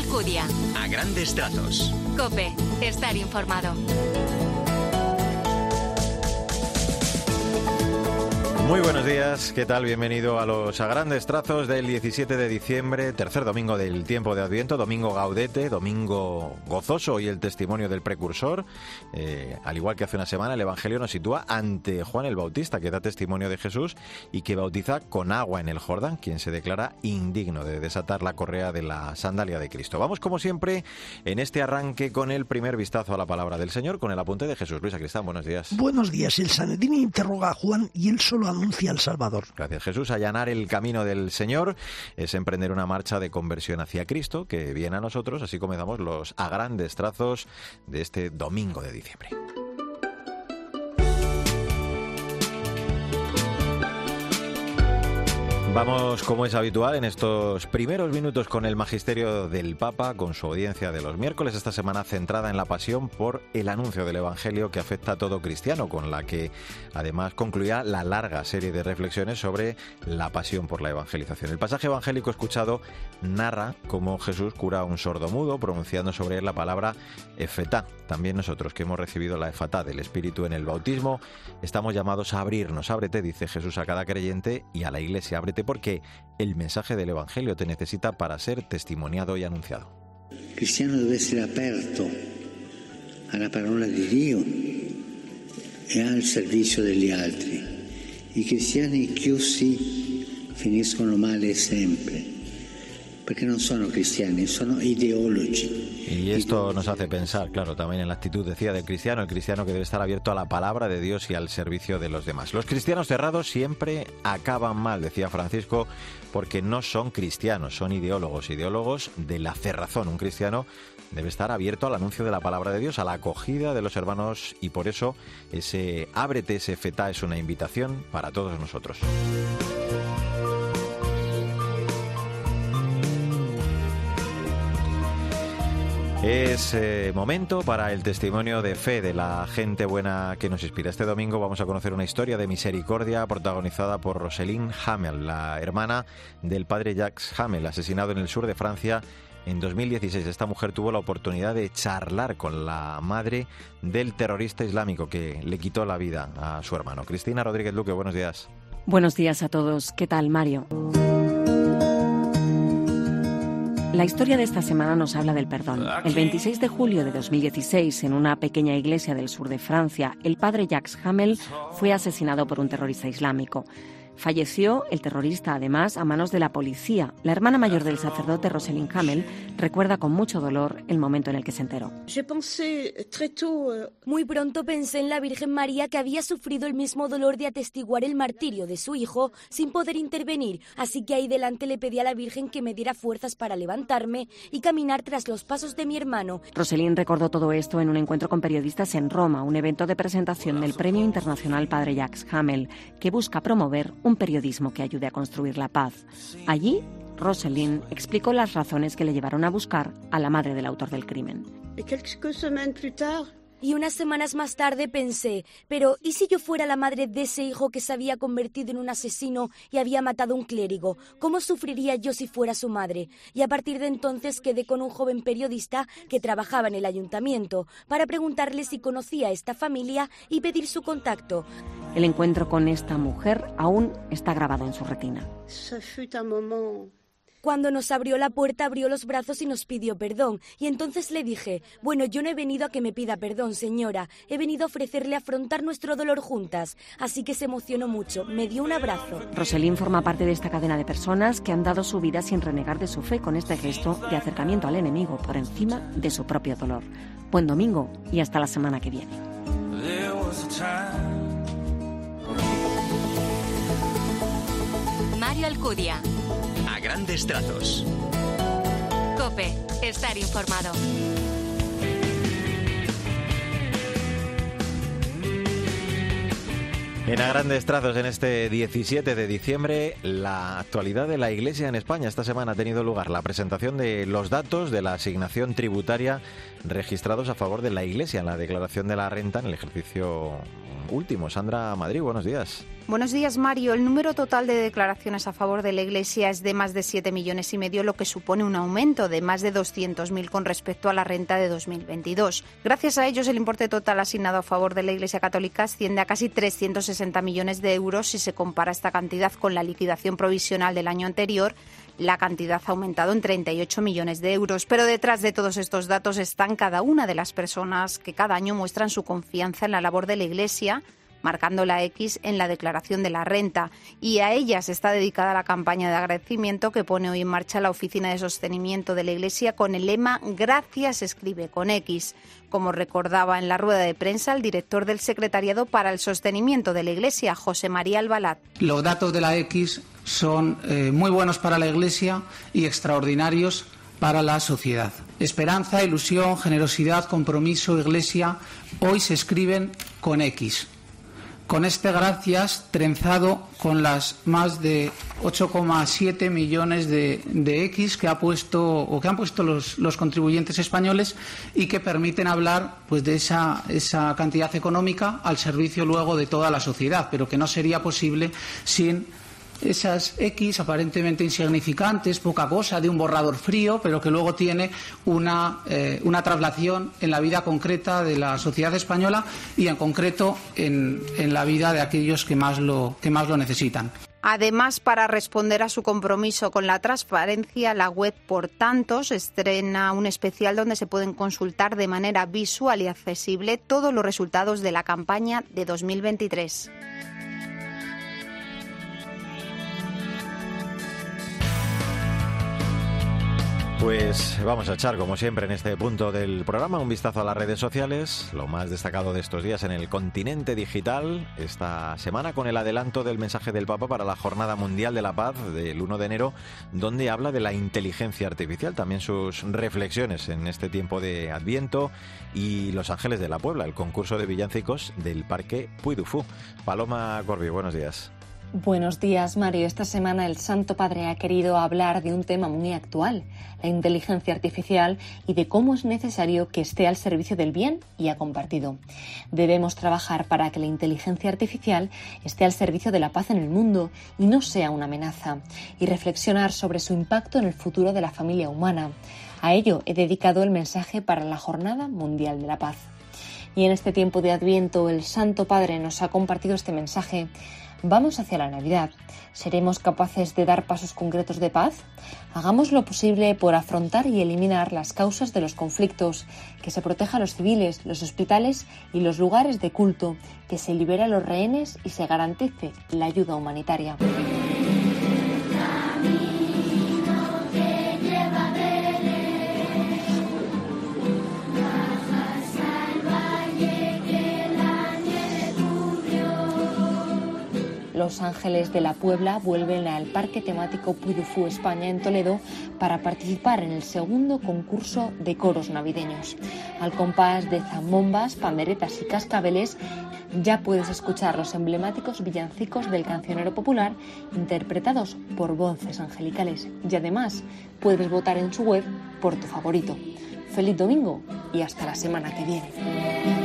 Alcudia. A grandes trazos. Cope, estar informado. Muy buenos días, ¿qué tal? Bienvenido a los a grandes trazos del 17 de diciembre, tercer domingo del tiempo de Adviento, domingo gaudete, domingo gozoso y el testimonio del precursor. Eh, al igual que hace una semana, el Evangelio nos sitúa ante Juan el Bautista, que da testimonio de Jesús y que bautiza con agua en el Jordán, quien se declara indigno de desatar la correa de la sandalia de Cristo. Vamos, como siempre, en este arranque con el primer vistazo a la palabra del Señor, con el apunte de Jesús. Luis Cristán, buenos días. Buenos días. El Sanedrín interroga a Juan y él solo anuncia al Salvador. Gracias Jesús. Allanar el camino del Señor es emprender una marcha de conversión hacia Cristo que viene a nosotros. Así comenzamos los a grandes trazos de este domingo de diciembre. Vamos, como es habitual, en estos primeros minutos con el magisterio del Papa, con su audiencia de los miércoles, esta semana centrada en la pasión por el anuncio del Evangelio que afecta a todo cristiano, con la que además concluía la larga serie de reflexiones sobre la pasión por la evangelización. El pasaje evangélico escuchado narra cómo Jesús cura a un sordo mudo, pronunciando sobre él la palabra efetá. También nosotros que hemos recibido la efatá del Espíritu en el bautismo, estamos llamados a abrirnos. Ábrete, dice Jesús a cada creyente y a la iglesia, ábrete porque el mensaje del Evangelio te necesita para ser testimoniado y anunciado. Il cristiano deve essere aperto alla parola di Dio e al servizio degli altri. I cristiani chiusi finiscono male sempre, perché non sono cristiani, sono ideologi. Y esto nos hace pensar, claro, también en la actitud, decía, del cristiano, el cristiano que debe estar abierto a la palabra de Dios y al servicio de los demás. Los cristianos cerrados siempre acaban mal, decía Francisco, porque no son cristianos, son ideólogos, ideólogos de la cerrazón. Un cristiano debe estar abierto al anuncio de la palabra de Dios, a la acogida de los hermanos y por eso ese ábrete, ese feta es una invitación para todos nosotros. Es eh, momento para el testimonio de fe de la gente buena que nos inspira. Este domingo vamos a conocer una historia de misericordia protagonizada por Rosalind Hamel, la hermana del padre Jacques Hamel, asesinado en el sur de Francia en 2016. Esta mujer tuvo la oportunidad de charlar con la madre del terrorista islámico que le quitó la vida a su hermano. Cristina Rodríguez Luque, buenos días. Buenos días a todos. ¿Qué tal, Mario? La historia de esta semana nos habla del perdón. El 26 de julio de 2016, en una pequeña iglesia del sur de Francia, el padre Jacques Hamel fue asesinado por un terrorista islámico. Falleció el terrorista, además, a manos de la policía. La hermana mayor del sacerdote, Rosalind Hamel, recuerda con mucho dolor el momento en el que se enteró. Muy pronto pensé en la Virgen María que había sufrido el mismo dolor de atestiguar el martirio de su hijo sin poder intervenir, así que ahí delante le pedí a la Virgen que me diera fuerzas para levantarme y caminar tras los pasos de mi hermano. Rosalind recordó todo esto en un encuentro con periodistas en Roma, un evento de presentación del Premio Internacional Padre Jacques Hamel, que busca promover un periodismo que ayude a construir la paz. Allí, Rosalind explicó las razones que le llevaron a buscar a la madre del autor del crimen. Y unas semanas más tarde pensé, pero ¿y si yo fuera la madre de ese hijo que se había convertido en un asesino y había matado a un clérigo? ¿Cómo sufriría yo si fuera su madre? Y a partir de entonces quedé con un joven periodista que trabajaba en el ayuntamiento para preguntarle si conocía a esta familia y pedir su contacto. El encuentro con esta mujer aún está grabado en su retina. Cuando nos abrió la puerta, abrió los brazos y nos pidió perdón. Y entonces le dije, bueno, yo no he venido a que me pida perdón, señora. He venido a ofrecerle afrontar nuestro dolor juntas. Así que se emocionó mucho. Me dio un abrazo. Rosalind forma parte de esta cadena de personas que han dado su vida sin renegar de su fe con este gesto de acercamiento al enemigo por encima de su propio dolor. Buen domingo y hasta la semana que viene. Mario Alcudia. A grandes trazos. Cope, estar informado. En a grandes trazos, en este 17 de diciembre, la actualidad de la Iglesia en España. Esta semana ha tenido lugar la presentación de los datos de la asignación tributaria registrados a favor de la Iglesia en la declaración de la renta en el ejercicio último. Sandra Madrid, buenos días. Buenos días, Mario. El número total de declaraciones a favor de la Iglesia es de más de 7 millones y medio, lo que supone un aumento de más de 200.000 con respecto a la renta de 2022. Gracias a ellos, el importe total asignado a favor de la Iglesia Católica asciende a casi 360 millones de euros si se compara esta cantidad con la liquidación provisional del año anterior la cantidad ha aumentado en 38 millones de euros. Pero detrás de todos estos datos están cada una de las personas que cada año muestran su confianza en la labor de la Iglesia, marcando la X en la declaración de la renta. Y a ellas está dedicada la campaña de agradecimiento que pone hoy en marcha la Oficina de Sostenimiento de la Iglesia con el lema Gracias escribe con X. Como recordaba en la rueda de prensa el director del Secretariado para el Sostenimiento de la Iglesia, José María Albalat. Los datos de la X son eh, muy buenos para la Iglesia y extraordinarios para la sociedad. Esperanza, ilusión, generosidad, compromiso, Iglesia, hoy se escriben con X. Con este gracias trenzado con las más de 8,7 millones de, X que ha puesto o que han puesto los, los, contribuyentes españoles y que permiten hablar pues de esa, esa cantidad económica al servicio luego de toda la sociedad, pero que no sería posible sin esas X aparentemente insignificantes, poca cosa, de un borrador frío, pero que luego tiene una, eh, una traslación en la vida concreta de la sociedad española y en concreto en, en la vida de aquellos que más lo, que más lo necesitan. Además, para responder a su compromiso con la transparencia, la web Por Tantos estrena un especial donde se pueden consultar de manera visual y accesible todos los resultados de la campaña de 2023. Pues vamos a echar, como siempre, en este punto del programa un vistazo a las redes sociales, lo más destacado de estos días en el continente digital, esta semana con el adelanto del mensaje del Papa para la Jornada Mundial de la Paz del 1 de enero, donde habla de la inteligencia artificial, también sus reflexiones en este tiempo de Adviento y Los Ángeles de la Puebla, el concurso de villancicos del Parque Puy du Paloma Corbi, buenos días. Buenos días, Mario. Esta semana el Santo Padre ha querido hablar de un tema muy actual, la inteligencia artificial y de cómo es necesario que esté al servicio del bien y ha compartido. Debemos trabajar para que la inteligencia artificial esté al servicio de la paz en el mundo y no sea una amenaza, y reflexionar sobre su impacto en el futuro de la familia humana. A ello he dedicado el mensaje para la Jornada Mundial de la Paz. Y en este tiempo de Adviento el Santo Padre nos ha compartido este mensaje Vamos hacia la Navidad. ¿Seremos capaces de dar pasos concretos de paz? Hagamos lo posible por afrontar y eliminar las causas de los conflictos, que se proteja a los civiles, los hospitales y los lugares de culto, que se libere a los rehenes y se garantice la ayuda humanitaria. Los Ángeles de la Puebla vuelven al Parque Temático Puyufú España en Toledo para participar en el segundo concurso de coros navideños. Al compás de zambombas, panderetas y cascabeles ya puedes escuchar los emblemáticos villancicos del cancionero popular interpretados por voces angelicales y además puedes votar en su web por tu favorito. Feliz domingo y hasta la semana que viene.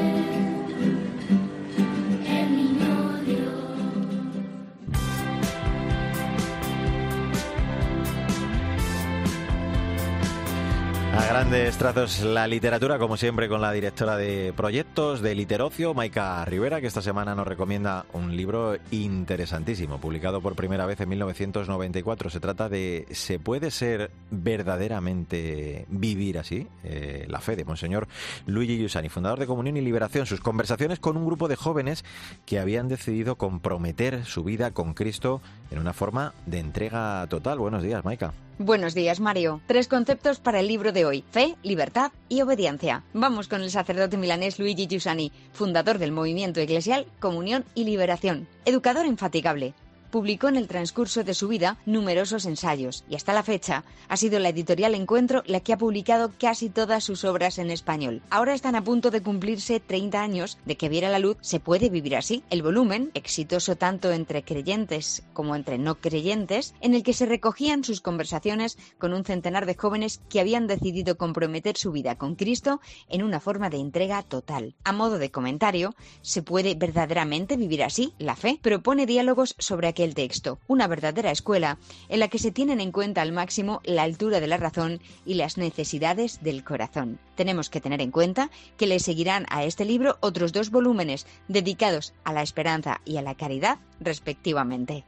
Grandes trazos la literatura, como siempre, con la directora de proyectos de Literocio, Maika Rivera, que esta semana nos recomienda un libro interesantísimo, publicado por primera vez en 1994. Se trata de ¿Se puede ser verdaderamente vivir así? Eh, la fe de Monseñor Luigi Giussani, fundador de Comunión y Liberación. Sus conversaciones con un grupo de jóvenes que habían decidido comprometer su vida con Cristo en una forma de entrega total. Buenos días, Maika. Buenos días, Mario. Tres conceptos para el libro de hoy: fe, libertad y obediencia. Vamos con el sacerdote milanés Luigi Giussani, fundador del movimiento eclesial Comunión y Liberación, educador infatigable publicó en el transcurso de su vida numerosos ensayos y hasta la fecha ha sido la editorial Encuentro la que ha publicado casi todas sus obras en español. Ahora están a punto de cumplirse 30 años de que viera la luz Se puede vivir así, el volumen, exitoso tanto entre creyentes como entre no creyentes, en el que se recogían sus conversaciones con un centenar de jóvenes que habían decidido comprometer su vida con Cristo en una forma de entrega total. A modo de comentario, ¿se puede verdaderamente vivir así? La fe propone diálogos sobre aquel texto, una verdadera escuela en la que se tienen en cuenta al máximo la altura de la razón y las necesidades del corazón. Tenemos que tener en cuenta que le seguirán a este libro otros dos volúmenes dedicados a la esperanza y a la caridad, respectivamente.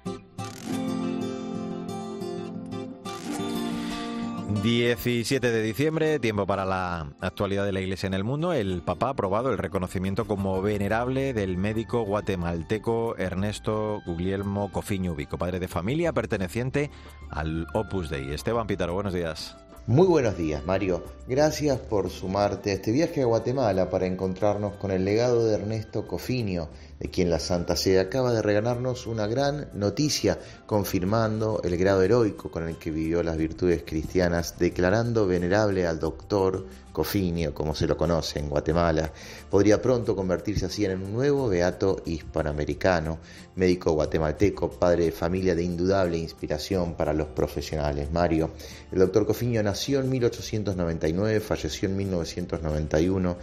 17 de diciembre, tiempo para la actualidad de la Iglesia en el mundo. El Papa ha aprobado el reconocimiento como venerable del médico guatemalteco Ernesto Guglielmo Cofiño Ubico, padre de familia perteneciente al Opus Dei. Esteban Pitaro, buenos días. Muy buenos días, Mario. Gracias por sumarte a este viaje a Guatemala para encontrarnos con el legado de Ernesto Cofinio, de quien la Santa Sede acaba de regalarnos una gran noticia, confirmando el grado heroico con el que vivió las virtudes cristianas, declarando venerable al doctor Cofinio, como se lo conoce en Guatemala, podría pronto convertirse así en un nuevo beato hispanoamericano, médico guatemalteco, padre de familia de indudable inspiración para los profesionales. Mario, el doctor Cofinio nació en 1899, falleció en 1991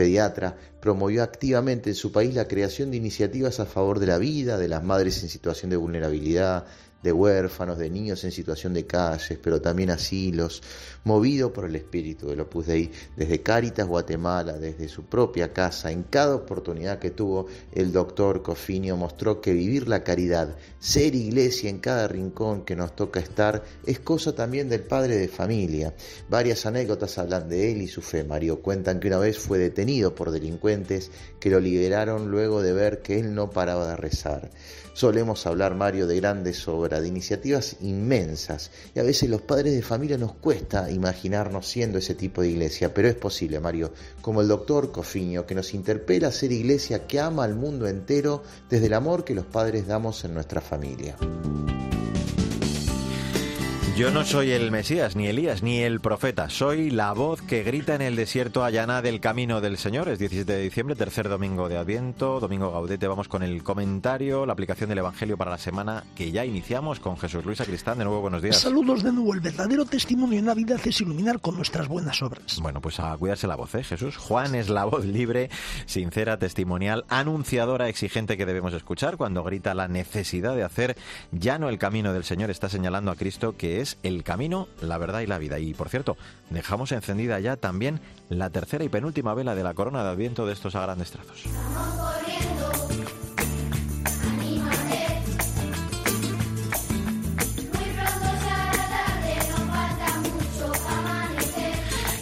pediatra, promovió activamente en su país la creación de iniciativas a favor de la vida, de las madres en situación de vulnerabilidad, de huérfanos, de niños en situación de calles, pero también asilos, movido por el espíritu del Opus Dei, desde Cáritas Guatemala, desde su propia casa, en cada oportunidad que tuvo, el doctor Cofinio mostró que vivir la caridad, ser iglesia en cada rincón que nos toca estar, es cosa también del padre de familia. Varias anécdotas hablan de él y su fe. Mario cuentan que una vez fue detenido por delincuentes que lo liberaron luego de ver que él no paraba de rezar. Solemos hablar, Mario, de grandes obras, de iniciativas inmensas, y a veces los padres de familia nos cuesta imaginarnos siendo ese tipo de iglesia, pero es posible, Mario, como el doctor Cofiño, que nos interpela a ser iglesia que ama al mundo entero desde el amor que los padres damos en nuestra familia. Yo no soy el Mesías, ni Elías, ni el profeta. Soy la voz que grita en el desierto allana del camino del Señor. Es 17 de diciembre, tercer domingo de Adviento, domingo Gaudete. Vamos con el comentario, la aplicación del Evangelio para la semana que ya iniciamos con Jesús Luis Acristán. De nuevo, buenos días. Saludos de nuevo. El verdadero testimonio en la vida es iluminar con nuestras buenas obras. Bueno, pues a cuidarse la voz, ¿eh, Jesús? Juan es la voz libre, sincera, testimonial, anunciadora, exigente que debemos escuchar cuando grita la necesidad de hacer ya no el camino del Señor. Está señalando a Cristo que es el camino, la verdad y la vida. Y por cierto, dejamos encendida ya también la tercera y penúltima vela de la corona de Adviento de estos a grandes trazos.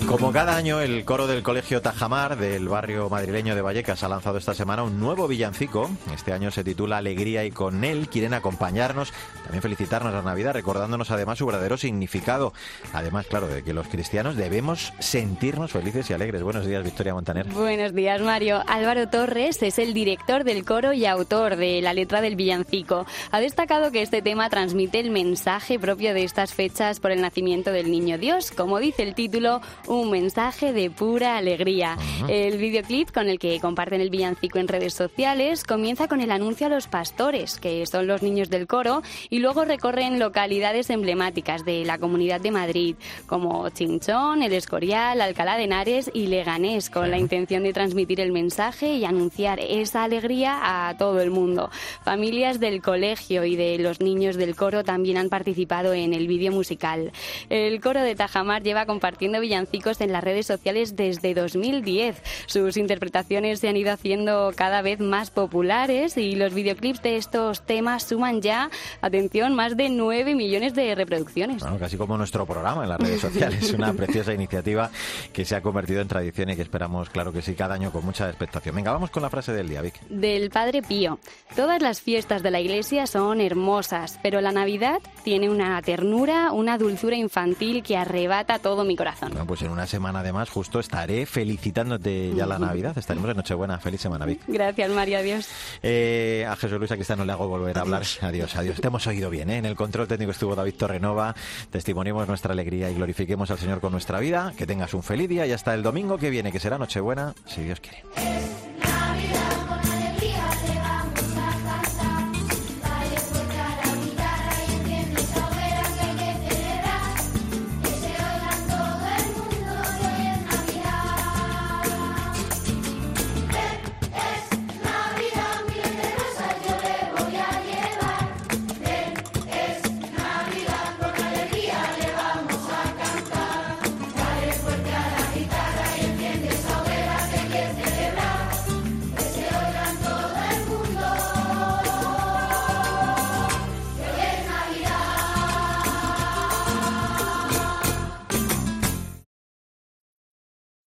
Como cada año, el coro del Colegio Tajamar del barrio madrileño de Vallecas ha lanzado esta semana un nuevo villancico. Este año se titula Alegría y con él quieren acompañarnos, también felicitarnos la Navidad, recordándonos además su verdadero significado. Además, claro, de que los cristianos debemos sentirnos felices y alegres. Buenos días, Victoria Montaner. Buenos días, Mario. Álvaro Torres es el director del coro y autor de la letra del villancico. Ha destacado que este tema transmite el mensaje propio de estas fechas por el nacimiento del niño Dios. Como dice el título, un mensaje de pura alegría. El videoclip con el que comparten el villancico en redes sociales comienza con el anuncio a los pastores, que son los niños del coro, y luego recorren localidades emblemáticas de la Comunidad de Madrid, como Chinchón, El Escorial, Alcalá de Henares y Leganés, con la intención de transmitir el mensaje y anunciar esa alegría a todo el mundo. Familias del colegio y de los niños del coro también han participado en el vídeo musical. El coro de Tajamar lleva compartiendo villancicos en las redes sociales desde 2010. Sus interpretaciones se han ido haciendo cada vez más populares y los videoclips de estos temas suman ya, atención, más de 9 millones de reproducciones. casi como nuestro programa en las redes sociales. Una preciosa iniciativa que se ha convertido en tradición y que esperamos, claro que sí, cada año con mucha expectación. Venga, vamos con la frase del día, Vic. Del Padre Pío. Todas las fiestas de la Iglesia son hermosas, pero la Navidad tiene una ternura, una dulzura infantil que arrebata todo mi corazón. Bueno, pues en una semana además justo estaré felicitándote ya la Navidad. Estaremos en Nochebuena. Feliz semana, Vic. Gracias, Mario. Adiós. Eh, a Jesús Luis Cristiano le hago volver a hablar. Adiós, adiós. Te hemos oído bien, ¿eh? En el control técnico estuvo David Torrenova. Testimoniemos nuestra alegría y glorifiquemos al Señor con nuestra vida. Que tengas un feliz día y hasta el domingo que viene, que será Nochebuena, si Dios quiere.